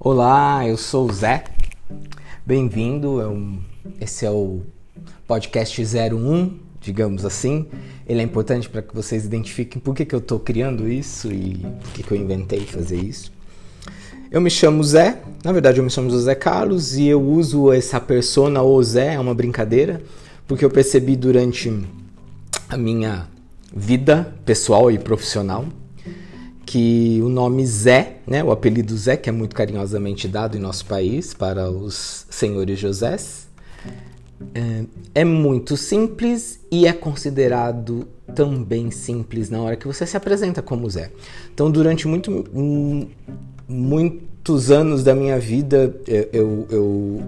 Olá, eu sou o Zé. Bem-vindo. É esse é o podcast 01, digamos assim. Ele é importante para que vocês identifiquem por que, que eu estou criando isso e por que, que eu inventei fazer isso. Eu me chamo Zé, na verdade eu me chamo José Carlos e eu uso essa persona ou Zé, é uma brincadeira, porque eu percebi durante a minha vida pessoal e profissional que o nome Zé, né, o apelido Zé, que é muito carinhosamente dado em nosso país para os senhores Josés, é, é muito simples e é considerado também simples na hora que você se apresenta como Zé. Então, durante muito, muitos anos da minha vida, eu, eu,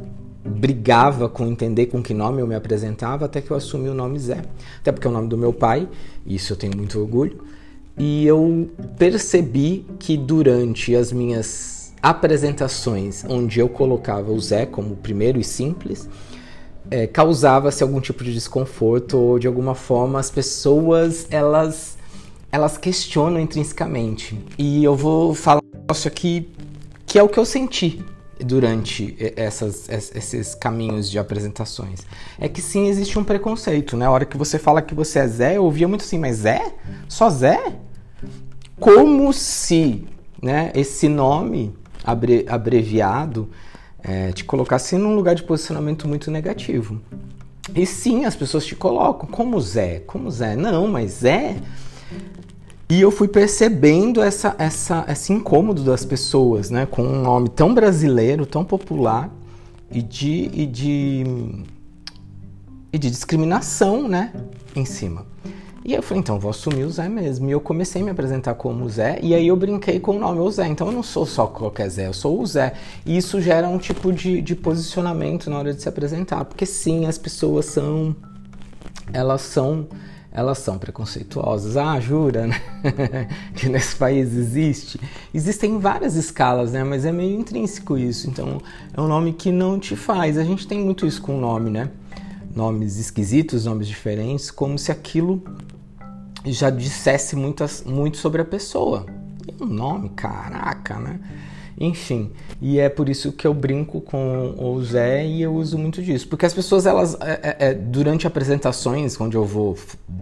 brigava com entender com que nome eu me apresentava, até que eu assumi o nome Zé. Até porque é o nome do meu pai, e isso eu tenho muito orgulho. E eu percebi que durante as minhas apresentações, onde eu colocava o Zé como primeiro e simples, é, causava-se algum tipo de desconforto ou de alguma forma as pessoas elas elas questionam intrinsecamente. E eu vou falar um negócio aqui que é o que eu senti durante essas, esses caminhos de apresentações. É que sim, existe um preconceito, né? A hora que você fala que você é Zé, eu ouvia muito assim, mas Zé? Só Zé? como se né, esse nome abre, abreviado é, te colocasse num lugar de posicionamento muito negativo. E sim, as pessoas te colocam como Zé, como Zé. Não, mas Zé. E eu fui percebendo essa, essa, esse incômodo das pessoas, né? Com um nome tão brasileiro, tão popular e de, e de, e de discriminação, né? Em cima. E eu falei, então vou assumir o Zé mesmo. E eu comecei a me apresentar como Zé, e aí eu brinquei com o nome o Zé. Então eu não sou só qualquer Zé, eu sou o Zé. E isso gera um tipo de, de posicionamento na hora de se apresentar. Porque sim, as pessoas são. Elas são. Elas são preconceituosas. Ah, jura, né? que nesse país existe. Existem várias escalas, né? Mas é meio intrínseco isso. Então é um nome que não te faz. A gente tem muito isso com o nome, né? Nomes esquisitos, nomes diferentes, como se aquilo já dissesse muitas, muito sobre a pessoa. E um nome, caraca, né? Enfim, e é por isso que eu brinco com o Zé e eu uso muito disso. Porque as pessoas, elas, é, é, é durante apresentações, onde eu vou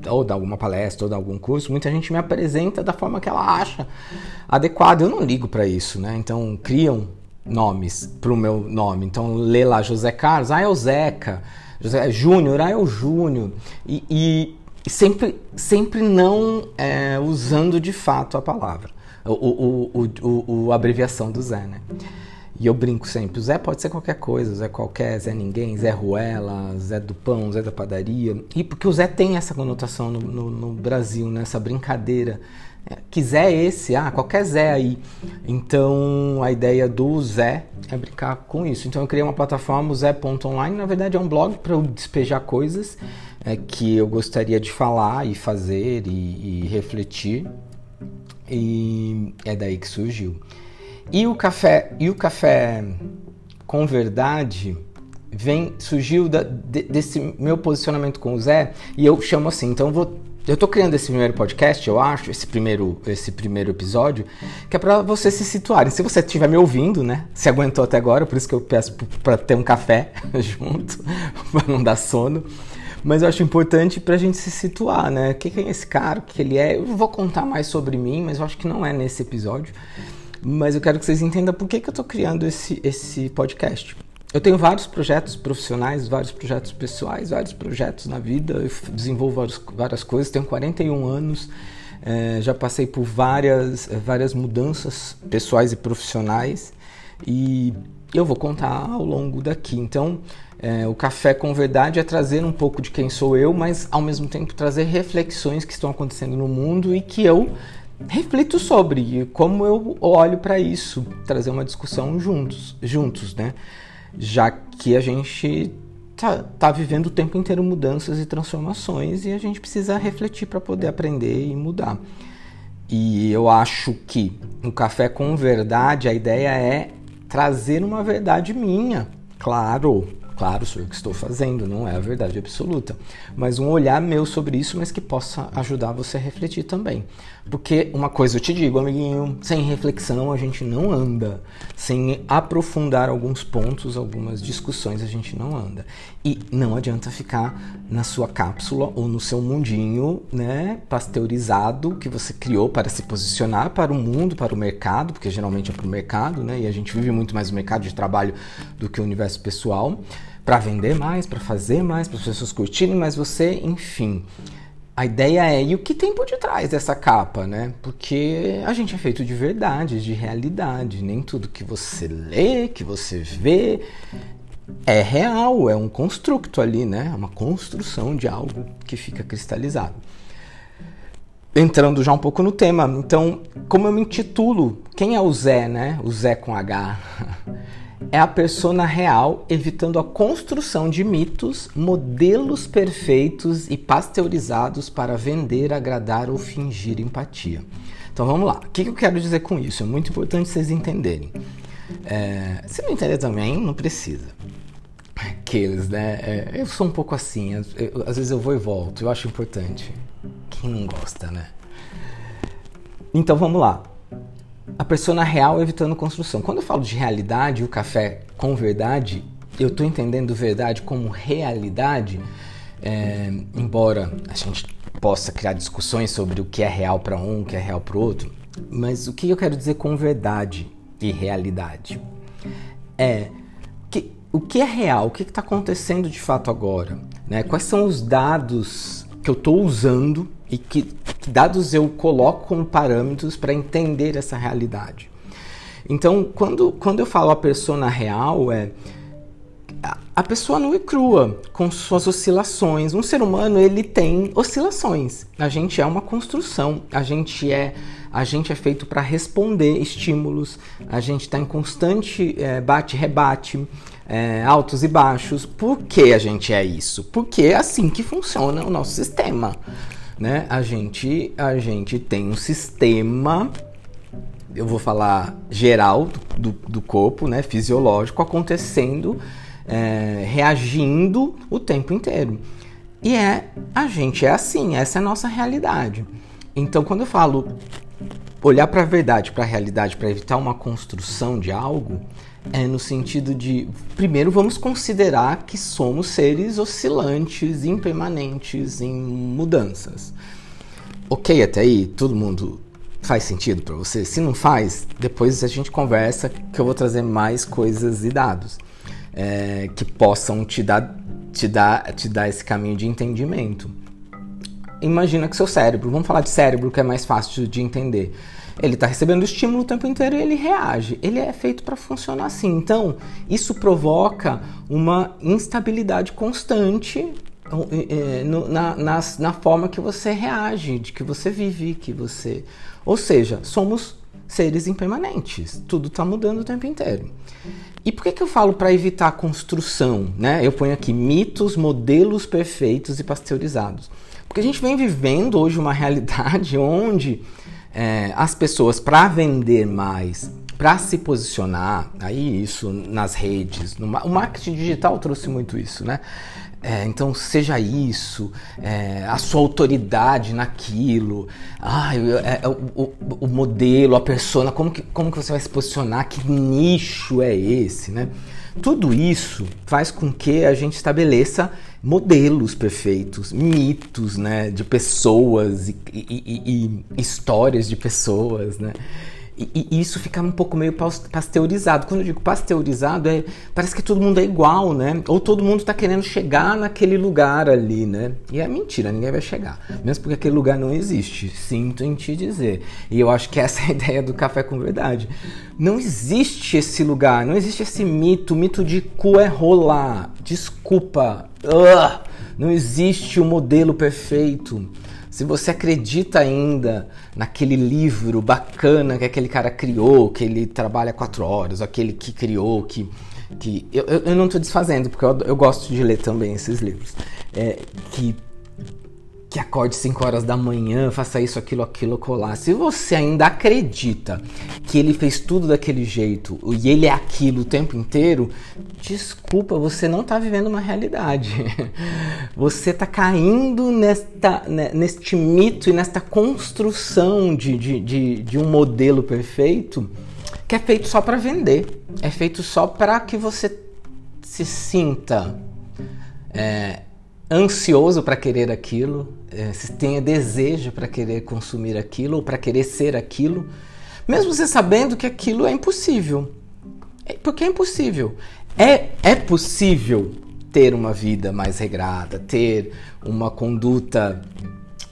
ou dar alguma palestra ou dar algum curso, muita gente me apresenta da forma que ela acha adequada. Eu não ligo para isso, né? Então, criam nomes para o meu nome. Então, lê lá José Carlos, ah, é o Zeca. José Júnior, ah, é o Júnior. E, e, sempre, sempre não é, usando de fato a palavra, o, o, o, o, abreviação do Zé, né? E eu brinco sempre, o Zé pode ser qualquer coisa, Zé qualquer, Zé ninguém, Zé Ruela, Zé do pão, Zé da padaria. E porque o Zé tem essa conotação no, no, no Brasil, né? brincadeira. É, que Zé é esse? Ah, qualquer Zé aí. Então a ideia do Zé é brincar com isso. Então eu criei uma plataforma, o Zé.online, na verdade é um blog para eu despejar coisas é, que eu gostaria de falar e fazer e, e refletir. E é daí que surgiu. E o café, e o café com verdade vem surgiu da, de, desse meu posicionamento com o Zé e eu chamo assim. Então eu vou eu tô criando esse primeiro podcast, eu acho, esse primeiro, esse primeiro episódio, que é para você se situarem. Se você estiver me ouvindo, né? Se aguentou até agora, por isso que eu peço para ter um café junto, para não dar sono. Mas eu acho importante pra gente se situar, né? O que é esse cara? O que ele é? Eu vou contar mais sobre mim, mas eu acho que não é nesse episódio. Mas eu quero que vocês entendam por que, que eu tô criando esse, esse podcast. Eu tenho vários projetos profissionais, vários projetos pessoais, vários projetos na vida. Eu desenvolvo várias, várias coisas. Tenho 41 anos, é, já passei por várias, várias mudanças pessoais e profissionais. E eu vou contar ao longo daqui. Então, é, o Café com Verdade é trazer um pouco de quem sou eu, mas ao mesmo tempo trazer reflexões que estão acontecendo no mundo e que eu reflito sobre e como eu olho para isso, trazer uma discussão juntos, juntos, né? Já que a gente tá, tá vivendo o tempo inteiro mudanças e transformações e a gente precisa refletir para poder aprender e mudar. E eu acho que no Café com Verdade a ideia é trazer uma verdade minha, claro, Claro, sou eu que estou fazendo, não é a verdade absoluta. Mas um olhar meu sobre isso, mas que possa ajudar você a refletir também. Porque uma coisa eu te digo, amiguinho, sem reflexão a gente não anda. Sem aprofundar alguns pontos, algumas discussões, a gente não anda. E não adianta ficar na sua cápsula ou no seu mundinho, né, pasteurizado que você criou para se posicionar para o mundo, para o mercado, porque geralmente é para o mercado, né? E a gente vive muito mais o mercado de trabalho do que o universo pessoal para vender mais, para fazer mais, para as pessoas curtirem mais você, enfim. A ideia é, e o que tem por detrás dessa capa, né? Porque a gente é feito de verdade, de realidade. Nem tudo que você lê, que você vê, é real, é um construto ali, né? É uma construção de algo que fica cristalizado. Entrando já um pouco no tema, então, como eu me intitulo, quem é o Zé, né? O Zé com H. é a persona real, evitando a construção de mitos, modelos perfeitos e pasteurizados para vender, agradar ou fingir empatia. Então vamos lá. O que eu quero dizer com isso? É muito importante vocês entenderem. É, se não entender também, não precisa. Aqueles, né? É, eu sou um pouco assim. Eu, às vezes eu vou e volto. Eu acho importante. Quem não gosta, né? Então vamos lá a persona real evitando construção. Quando eu falo de realidade, o café com verdade, eu estou entendendo verdade como realidade, é, embora a gente possa criar discussões sobre o que é real para um, o que é real para o outro, mas o que eu quero dizer com verdade e realidade é que o que é real, o que está acontecendo de fato agora, né? Quais são os dados que eu estou usando e que dados eu coloco como parâmetros para entender essa realidade. Então, quando, quando eu falo a persona real, é a pessoa não é crua, com suas oscilações. Um ser humano ele tem oscilações. A gente é uma construção. A gente é a gente é feito para responder estímulos. A gente está em constante é, bate-rebate, é, altos e baixos. Por que a gente é isso? Porque é assim que funciona o nosso sistema né? A gente, a gente tem um sistema, eu vou falar geral do, do corpo, né? Fisiológico acontecendo, é, reagindo o tempo inteiro. E é, a gente é assim, essa é a nossa realidade. Então, quando eu falo olhar para a verdade, para a realidade, para evitar uma construção de algo, é no sentido de, primeiro, vamos considerar que somos seres oscilantes, impermanentes, em mudanças. Ok, até aí, todo mundo faz sentido para você? Se não faz, depois a gente conversa que eu vou trazer mais coisas e dados é, que possam te dar, te, dar, te dar esse caminho de entendimento. Imagina que seu cérebro, vamos falar de cérebro que é mais fácil de entender ele está recebendo estímulo o tempo inteiro e ele reage. Ele é feito para funcionar assim. Então, isso provoca uma instabilidade constante na, na, na forma que você reage, de que você vive, que você. Ou seja, somos seres impermanentes. Tudo está mudando o tempo inteiro. E por que, que eu falo para evitar a construção? Né? Eu ponho aqui mitos, modelos perfeitos e pasteurizados. Porque a gente vem vivendo hoje uma realidade onde é, as pessoas para vender mais, para se posicionar, aí isso nas redes, no, o marketing digital trouxe muito isso, né? É, então seja isso, é, a sua autoridade naquilo, ah, é, é, o, o, modelo, a persona, como que, como que você vai se posicionar, que nicho é esse, né? Tudo isso faz com que a gente estabeleça modelos perfeitos, mitos, né, de pessoas e, e, e, e histórias de pessoas, né? E, e, isso fica um pouco meio pasteurizado. Quando eu digo pasteurizado, é, parece que todo mundo é igual, né? Ou todo mundo está querendo chegar naquele lugar ali, né? E é mentira, ninguém vai chegar. Mesmo porque aquele lugar não existe. Sinto em te dizer. E eu acho que essa é a ideia do café com verdade. Não existe esse lugar, não existe esse mito. O mito de cu é rolar. Desculpa. Uh, não existe o um modelo perfeito. Se você acredita ainda naquele livro bacana que aquele cara criou, que ele trabalha quatro horas, aquele que criou, que. que eu, eu não estou desfazendo, porque eu, eu, gosto de ler também esses livros. É, que que acorde 5 horas da manhã, faça isso, aquilo, aquilo, colar. Se você ainda acredita que ele fez tudo daquele jeito e ele é aquilo o tempo inteiro, desculpa, você não está vivendo uma realidade. Você está caindo nesta, né, neste mito e nesta construção de, de, de, de um modelo perfeito que é feito só para vender, é feito só para que você se sinta. É, ansioso para querer aquilo, é, se tenha desejo para querer consumir aquilo ou para querer ser aquilo, mesmo você sabendo que aquilo é impossível. É, porque é impossível. É, é possível ter uma vida mais regrada, ter uma conduta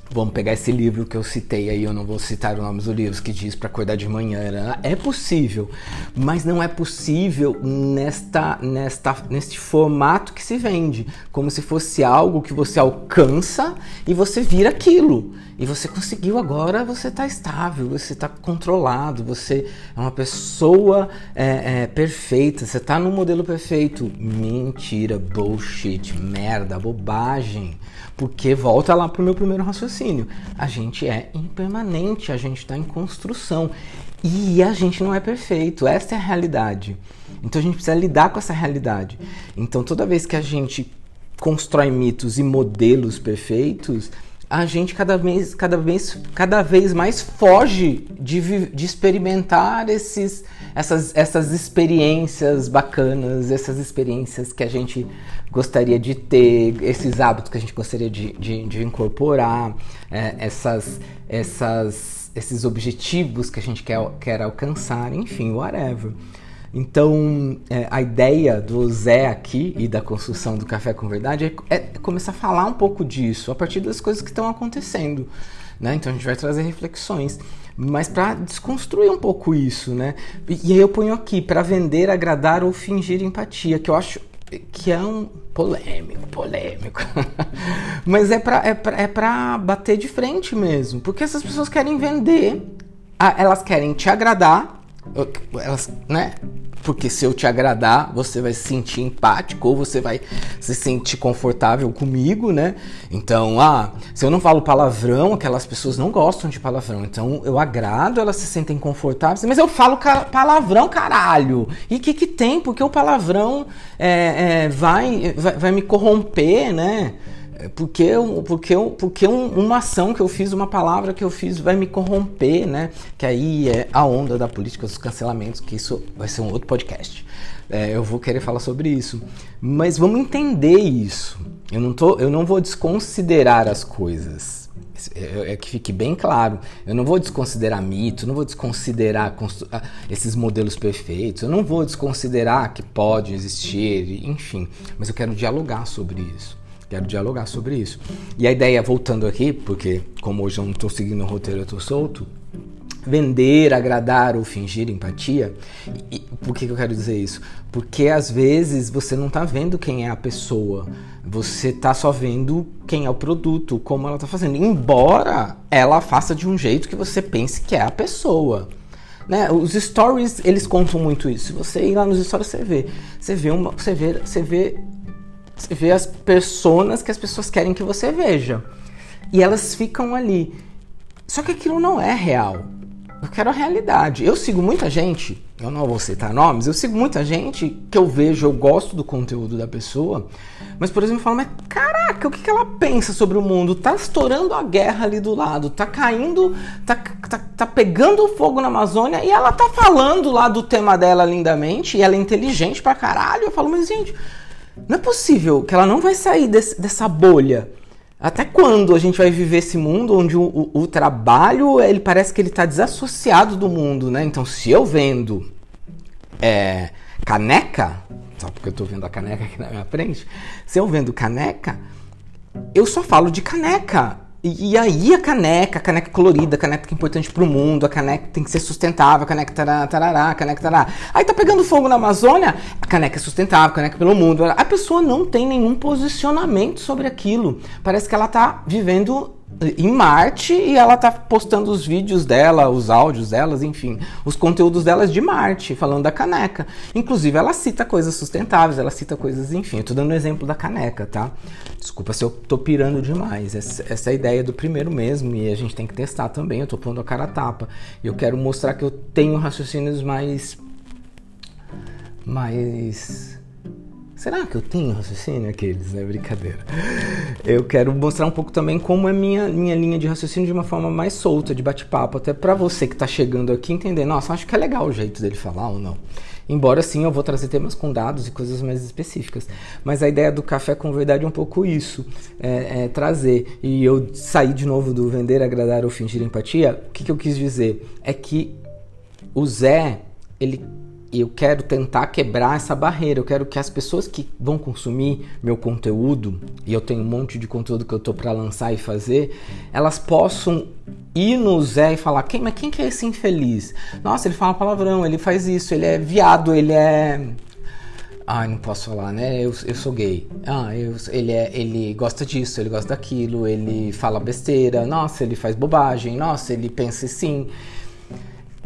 Vamos pegar esse livro que eu citei aí, eu não vou citar os nomes dos livros, que diz para acordar de manhã. Né? É possível, mas não é possível nesta, nesta, neste formato que se vende, como se fosse algo que você alcança e você vira aquilo. E você conseguiu agora, você está estável, você está controlado, você é uma pessoa é, é, perfeita, você está no modelo perfeito. Mentira, bullshit, merda, bobagem. Porque volta lá para o meu primeiro raciocínio. A gente é impermanente, a gente está em construção. E a gente não é perfeito, essa é a realidade. Então a gente precisa lidar com essa realidade. Então toda vez que a gente constrói mitos e modelos perfeitos, a gente cada vez, cada vez, cada vez mais foge de, de experimentar esses, essas, essas experiências bacanas, essas experiências que a gente gostaria de ter, esses hábitos que a gente gostaria de, de, de incorporar, é, essas, essas, esses objetivos que a gente quer, quer alcançar, enfim, whatever. Então, é, a ideia do Zé aqui e da construção do Café com Verdade é, é, começar a falar um pouco disso a partir das coisas que estão acontecendo. Né? Então, a gente vai trazer reflexões, mas para desconstruir um pouco isso. Né? E, aí eu ponho aqui, para vender, agradar ou fingir empatia, que eu acho que é um polêmico, polêmico. mas é para é é bater de frente mesmo, porque essas pessoas querem vender, elas querem te agradar, elas, né? Porque se eu te agradar, você vai se sentir empático ou você vai se sentir confortável comigo, né? Então, ah, se eu não falo palavrão, aquelas pessoas não gostam de palavrão. Então, eu agrado, elas se sentem confortáveis. Mas eu falo palavrão, caralho. E o que, que tem? Porque o palavrão é, é, vai, vai, vai me corromper, né? É, porque, porque, porque uma ação que eu fiz, uma palavra que eu fiz vai me corromper, né? Que aí é a onda da política dos cancelamentos, que isso vai ser um outro podcast. É, eu vou querer falar sobre isso. Mas vamos entender isso. Eu não, tô, eu não vou desconsiderar as coisas. É, é que fique bem claro. Eu não vou desconsiderar mito, não vou desconsiderar esses modelos perfeitos, eu não vou desconsiderar que pode existir, enfim. Mas eu quero dialogar sobre isso. Quero dialogar sobre isso. E a ideia, voltando aqui, porque como hoje eu não estou seguindo o roteiro, eu estou solto, vender, agradar ou fingir empatia. E, por que, que, eu quero dizer isso? Porque às vezes você não está vendo quem é a pessoa, você está só vendo quem é o produto, como ela está fazendo. Embora ela faça de um jeito que você pense que é a pessoa. Né? Os stories, eles contam muito isso. Se você ir lá nos stories, você vê. Você vê, uma, você vê, você vê vê as personas que as pessoas querem que você veja. E elas ficam ali. Só que aquilo não é real. Eu quero a realidade. Eu sigo muita gente, eu não vou citar nomes, eu sigo muita gente que eu vejo, eu gosto do conteúdo da pessoa, mas, por exemplo, eu falo, mas caraca, o que, que ela pensa sobre o mundo? Tá estourando a guerra ali do lado, tá caindo, tá, tá, tá pegando fogo na Amazônia e ela tá falando lá do tema dela lindamente e ela é inteligente pra caralho. Eu falo, mas gente, não é possível que ela não vai sair desse, dessa bolha. Até quando a gente vai viver esse mundo onde o, o, o trabalho ele parece que ele está desassociado do mundo, né? Então, se eu vendo é, caneca, só porque eu estou vendo a caneca aqui na minha frente, se eu vendo caneca, eu só falo de caneca. E, aí a caneca, a caneca colorida, a caneca que é importante pro mundo, a caneca tem que ser sustentável, a caneca tarará, tarará, a caneca tarará. Aí tá pegando fogo na Amazônia, a caneca é sustentável, a caneca pelo mundo. A pessoa não tem nenhum posicionamento sobre aquilo. Parece que ela tá vivendo em Marte e ela tá postando os vídeos dela, os áudios delas, enfim, os conteúdos delas de Marte, falando da caneca. Inclusive, ela cita coisas sustentáveis, ela cita coisas, enfim. Eu tô dando um exemplo da caneca, tá? Desculpa se eu tô pirando demais. Essa, essa é a ideia do primeiro mesmo e a gente tem que testar também. Eu tô pondo a cara a tapa. E eu quero mostrar que eu tenho raciocínios mais. mais Será que eu tenho raciocínio? Aqueles, né? Brincadeira. Eu quero mostrar um pouco também como é minha, minha linha de raciocínio de uma forma mais solta, de bate-papo, até para você que está chegando aqui entender, nossa, acho que é legal o jeito dele falar ou não. Embora sim eu vou trazer temas com dados e coisas mais específicas. Mas a ideia do café com verdade é um pouco isso, é, é trazer. E eu saí de novo do vender, agradar ou fingir empatia. O que, que eu quis dizer? É que o Zé, ele eu quero tentar quebrar essa barreira. Eu quero que as pessoas que vão consumir meu conteúdo, e eu tenho um monte de conteúdo que eu tô para lançar e fazer, elas possam ir no Zé e falar: quem, mas quem que é esse infeliz? Nossa, ele fala palavrão, ele faz isso, ele é viado, ele é. Ai, não posso falar, né? Eu, eu sou gay. Ah, eu, ele, é, ele gosta disso, ele gosta daquilo, ele fala besteira. Nossa, ele faz bobagem. Nossa, ele pensa assim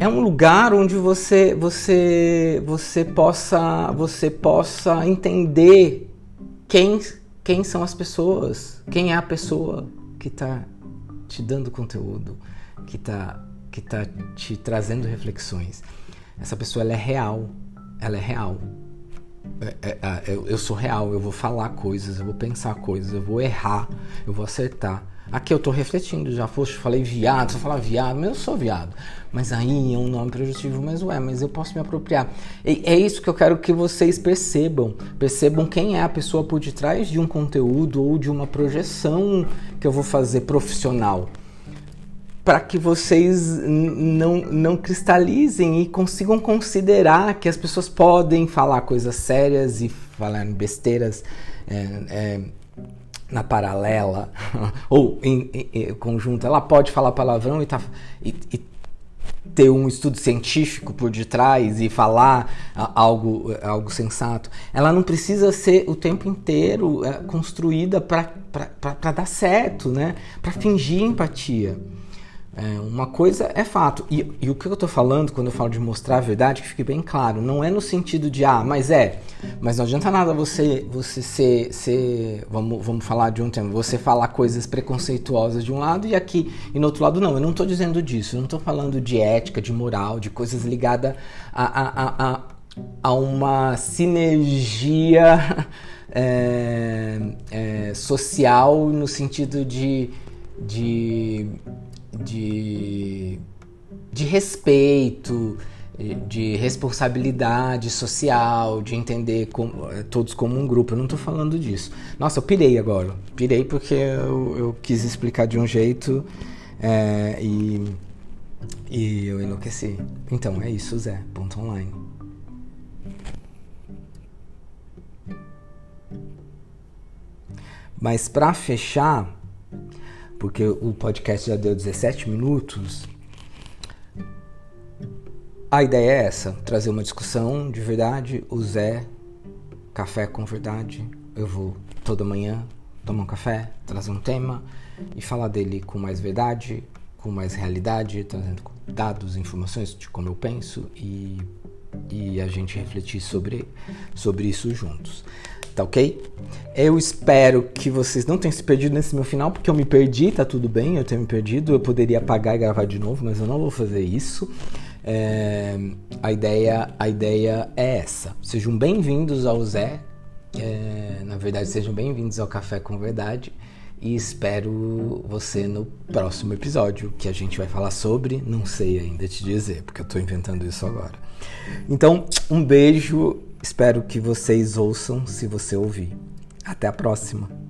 é um lugar onde você você você possa você possa entender quem quem são as pessoas, quem é a pessoa que está te dando conteúdo, que está que tá te trazendo reflexões. Essa pessoa ela é real, ela é real. É, é, é, eu sou real, eu vou falar coisas, eu vou pensar coisas, eu vou errar, eu vou acertar. Aqui eu estou refletindo, já foste, falei viado, só falar viado, mas eu sou viado. Mas aí é um nome prejudicativo, mas ué, mas eu posso me apropriar. E é isso que eu quero que vocês percebam. Percebam quem é a pessoa por detrás de um conteúdo ou de uma projeção que eu vou fazer profissional. Para que vocês não, não cristalizem e consigam considerar que as pessoas podem falar coisas sérias e falar besteiras. É, é, na paralela ou em, em, em, conjunto, ela pode falar palavrão e, tá, e, e, ter um estudo científico por detrás e falar algo, algo sensato. Ela não precisa ser o tempo inteiro é, construída para dar certo, né? para fingir empatia. É, uma coisa é fato. E, e, o que eu estou falando quando eu falo de mostrar a verdade, que fique bem claro, não é no sentido de, ah, mas é, mas não adianta nada você você ser, ser vamos, vamos falar de um tema, você falar coisas preconceituosas de um lado e aqui, e no outro lado não. Eu não estou dizendo disso, eu não estou falando de ética, de moral, de coisas ligadas a, a, a, a uma sinergia é, é, social no sentido de. de de, de respeito, de responsabilidade social, de entender como, eh, todos como um grupo. Eu não estou falando disso. Nossa, eu pirei agora. Pirei porque eu, eu quis explicar de um jeito é, e, e eu enlouqueci. Então é isso, Zé. Ponto online. Mas para fechar, porque o podcast já deu 17 minutos. A ideia é essa: trazer uma discussão de verdade. O Zé, café com verdade. Eu vou toda manhã tomar um café, trazer um tema e falar dele com mais verdade, com mais realidade, trazendo dados, informações de como eu penso e, e a gente refletir sobre, sobre isso juntos tá ok? Eu espero que vocês não tenham se perdido nesse meu final, porque eu me perdi, tá tudo bem, eu tenho me perdido. Eu poderia apagar e gravar de novo, mas eu não vou fazer isso. É, a, ideia, a ideia é essa. Sejam bem-vindos ao Zé. É, na verdade, sejam bem-vindos ao Café com Verdade. E espero você no próximo episódio, que a gente vai falar sobre. Não sei ainda te dizer, porque eu tô inventando isso agora. Então, um beijo Espero que vocês ouçam se você ouvir. Até a próxima!